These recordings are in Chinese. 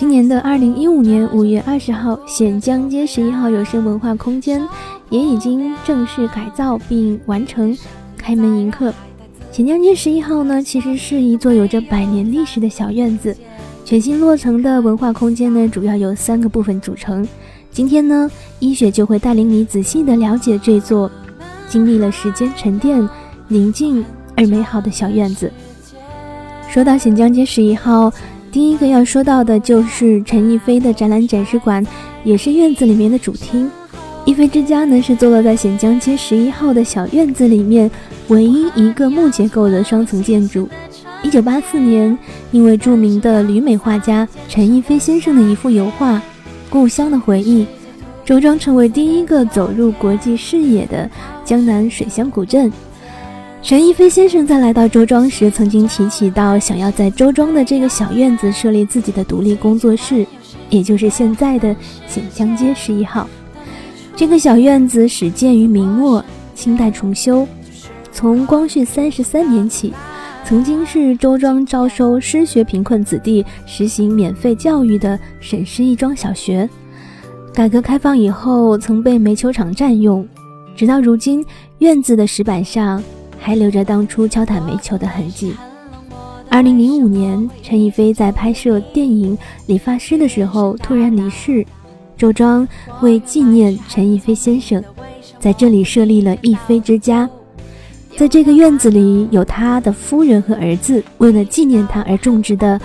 今年的二零一五年五月二十号，显江街十一号有声文化空间也已经正式改造并完成开门迎客。显江街十一号呢，其实是一座有着百年历史的小院子。全新落成的文化空间呢，主要由三个部分组成。今天呢，一雪就会带领你仔细的了解这座经历了时间沉淀、宁静而美好的小院子。说到显江街十一号。第一个要说到的就是陈逸飞的展览展示馆，也是院子里面的主厅。逸飞之家呢是坐落在显江街十一号的小院子里面，唯一一个木结构的双层建筑。一九八四年，因为著名的旅美画家陈逸飞先生的一幅油画《故乡的回忆》，周庄成为第一个走入国际视野的江南水乡古镇。陈逸飞先生在来到周庄时，曾经提起到想要在周庄的这个小院子设立自己的独立工作室，也就是现在的显江街十一号。这个小院子始建于明末，清代重修。从光绪三十三年起，曾经是周庄招收失学贫困子弟实行免费教育的沈氏义庄小学。改革开放以后，曾被煤球厂占用，直到如今，院子的石板上。还留着当初敲打煤球的痕迹。二零零五年，陈逸飞在拍摄电影《理发师》的时候突然离世，周庄为纪念陈逸飞先生，在这里设立了逸飞之家。在这个院子里，有他的夫人和儿子为了纪念他而种植的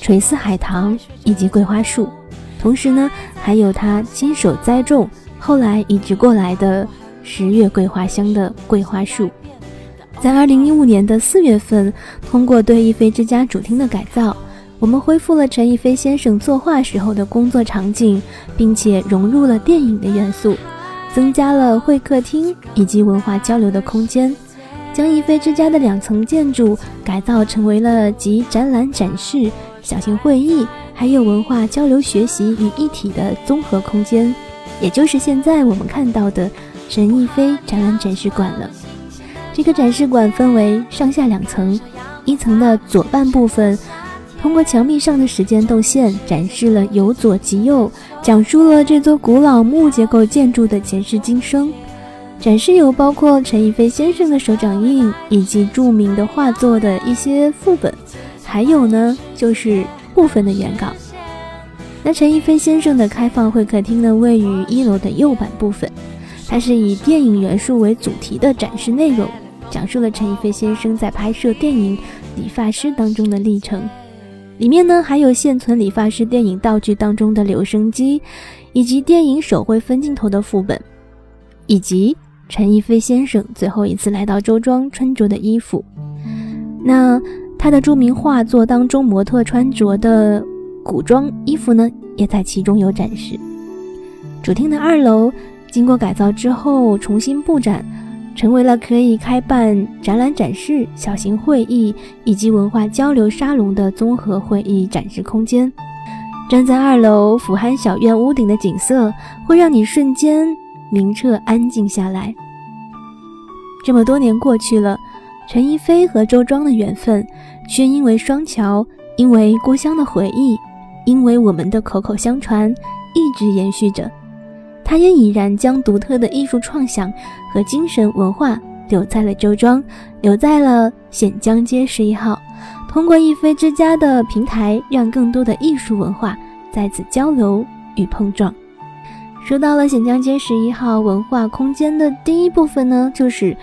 垂丝海棠以及桂花树，同时呢，还有他亲手栽种，后来移植过来的十月桂花香的桂花树。在二零一五年的四月份，通过对逸飞之家主厅的改造，我们恢复了陈逸飞先生作画时候的工作场景，并且融入了电影的元素，增加了会客厅以及文化交流的空间，将逸飞之家的两层建筑改造成为了集展览展示、小型会议还有文化交流学习于一体的综合空间，也就是现在我们看到的陈逸飞展览展示馆了。这个展示馆分为上下两层，一层的左半部分，通过墙壁上的时间动线展示了由左及右，讲述了这座古老木结构建筑的前世今生。展示有包括陈逸飞先生的手掌印以及著名的画作的一些副本，还有呢就是部分的原稿。那陈逸飞先生的开放会客厅呢，位于一楼的右半部分，它是以电影元素为主题的展示内容。讲述了陈逸飞先生在拍摄电影《理发师》当中的历程，里面呢还有现存《理发师》电影道具当中的留声机，以及电影手绘分镜头的副本，以及陈逸飞先生最后一次来到周庄穿着的衣服。那他的著名画作当中模特穿着的古装衣服呢，也在其中有展示。主厅的二楼经过改造之后重新布展。成为了可以开办展览展示、小型会议以及文化交流沙龙的综合会议展示空间。站在二楼俯瞰小院屋顶的景色，会让你瞬间明澈安静下来。这么多年过去了，陈逸飞和周庄的缘分，却因为双桥，因为故乡的回忆，因为我们的口口相传，一直延续着。他也已然将独特的艺术创想和精神文化留在了周庄，留在了显江街十一号。通过逸飞之家的平台，让更多的艺术文化在此交流与碰撞。说到了显江街十一号文化空间的第一部分呢，就是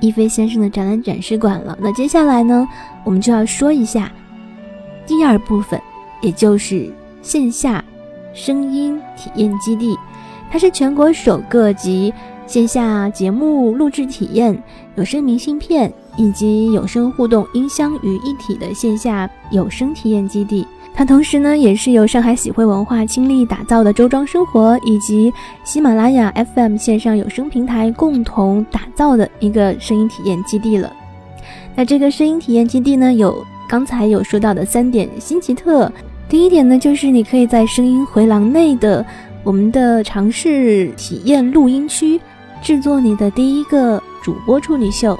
逸飞先生的展览展示馆了。那接下来呢，我们就要说一下第二部分，也就是线下声音体验基地。它是全国首个集线下节目录制体验、有声明信片以及有声互动音箱于一体的线下有声体验基地。它同时呢，也是由上海喜汇文化倾力打造的周庄生活以及喜马拉雅 FM 线上有声平台共同打造的一个声音体验基地了。那这个声音体验基地呢，有刚才有说到的三点新奇特。第一点呢，就是你可以在声音回廊内的我们的尝试体验录音区，制作你的第一个主播处女秀。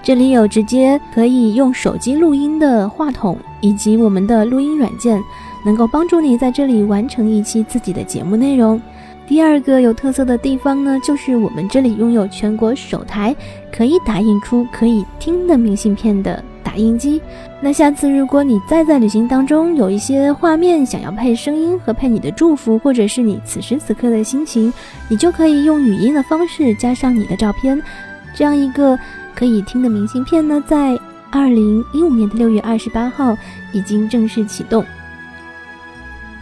这里有直接可以用手机录音的话筒，以及我们的录音软件，能够帮助你在这里完成一期自己的节目内容。第二个有特色的地方呢，就是我们这里拥有全国首台可以打印出可以听的明信片的打印机。那下次如果你再在旅行当中有一些画面想要配声音和配你的祝福，或者是你此时此刻的心情，你就可以用语音的方式加上你的照片，这样一个。可以听的明信片呢，在二零一五年的六月二十八号已经正式启动。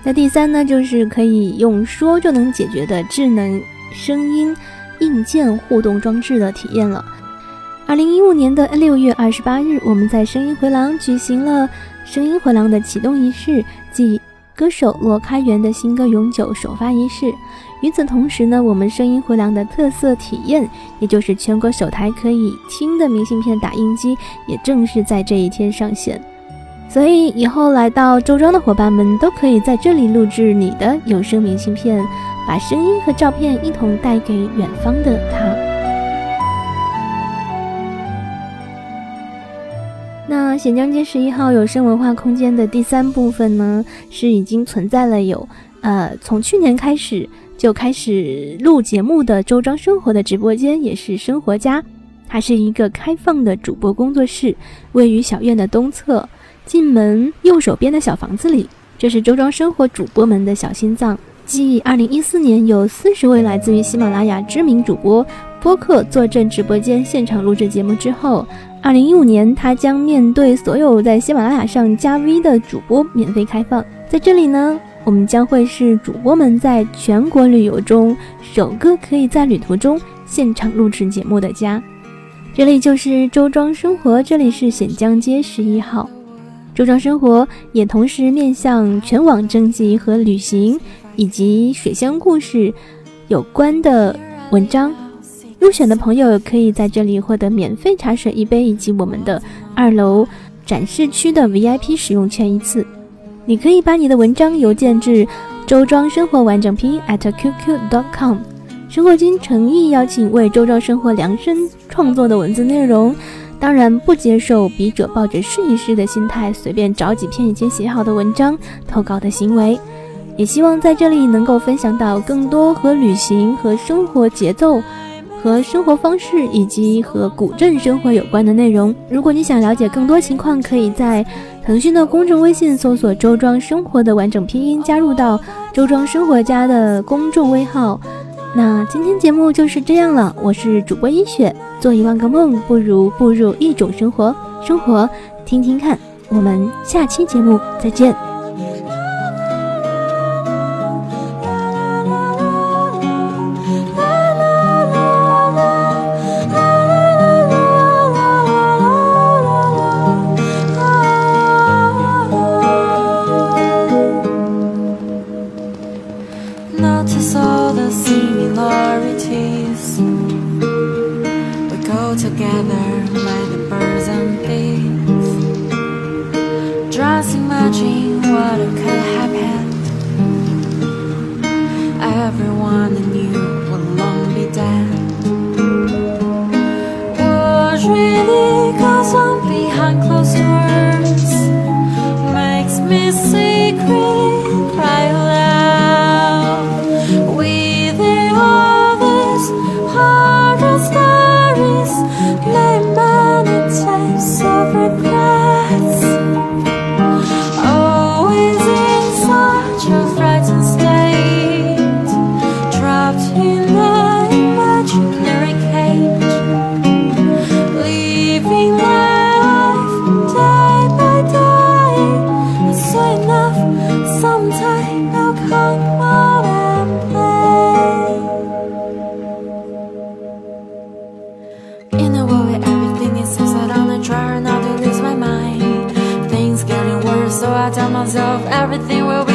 那第三呢，就是可以用说就能解决的智能声音硬件互动装置的体验了。二零一五年的六月二十八日，我们在声音回廊举行了声音回廊的启动仪式，即歌手罗开元的新歌《永久》首发仪式。与此同时呢，我们声音回廊的特色体验，也就是全国首台可以听的明信片打印机，也正是在这一天上线。所以以后来到周庄的伙伴们，都可以在这里录制你的有声明信片，把声音和照片一同带给远方的他。那显江街十一号有声文化空间的第三部分呢，是已经存在了有，呃，从去年开始。就开始录节目的周庄生活的直播间也是生活家，它是一个开放的主播工作室，位于小院的东侧，进门右手边的小房子里，这是周庄生活主播们的小心脏。继二零一四年有四十位来自于喜马拉雅知名主播播客坐镇直播间现场录制节目之后，二零一五年他将面对所有在喜马拉雅上加 V 的主播免费开放，在这里呢。我们将会是主播们在全国旅游中首个可以在旅途中现场录制节目的家。这里就是周庄生活，这里是显江街十一号。周庄生活也同时面向全网征集和旅行以及水乡故事有关的文章，入选的朋友可以在这里获得免费茶水一杯，以及我们的二楼展示区的 VIP 使用券一次。你可以把你的文章邮件至周庄生活完整拼 at qq.com。生活君诚意邀请为周庄生活量身创作的文字内容，当然不接受笔者抱着试一试的心态随便找几篇已经写好的文章投稿的行为。也希望在这里能够分享到更多和旅行、和生活节奏、和生活方式以及和古镇生活有关的内容。如果你想了解更多情况，可以在。腾讯的公众微信搜索“周庄生活”的完整拼音，加入到“周庄生活家”的公众微号。那今天节目就是这样了，我是主播一雪。做一万个梦，不如步入一种生活。生活，听听看。我们下期节目再见。what could have. Everyone I knew will long be dead. What really goes on behind closed doors makes me secret. So I tell myself everything will be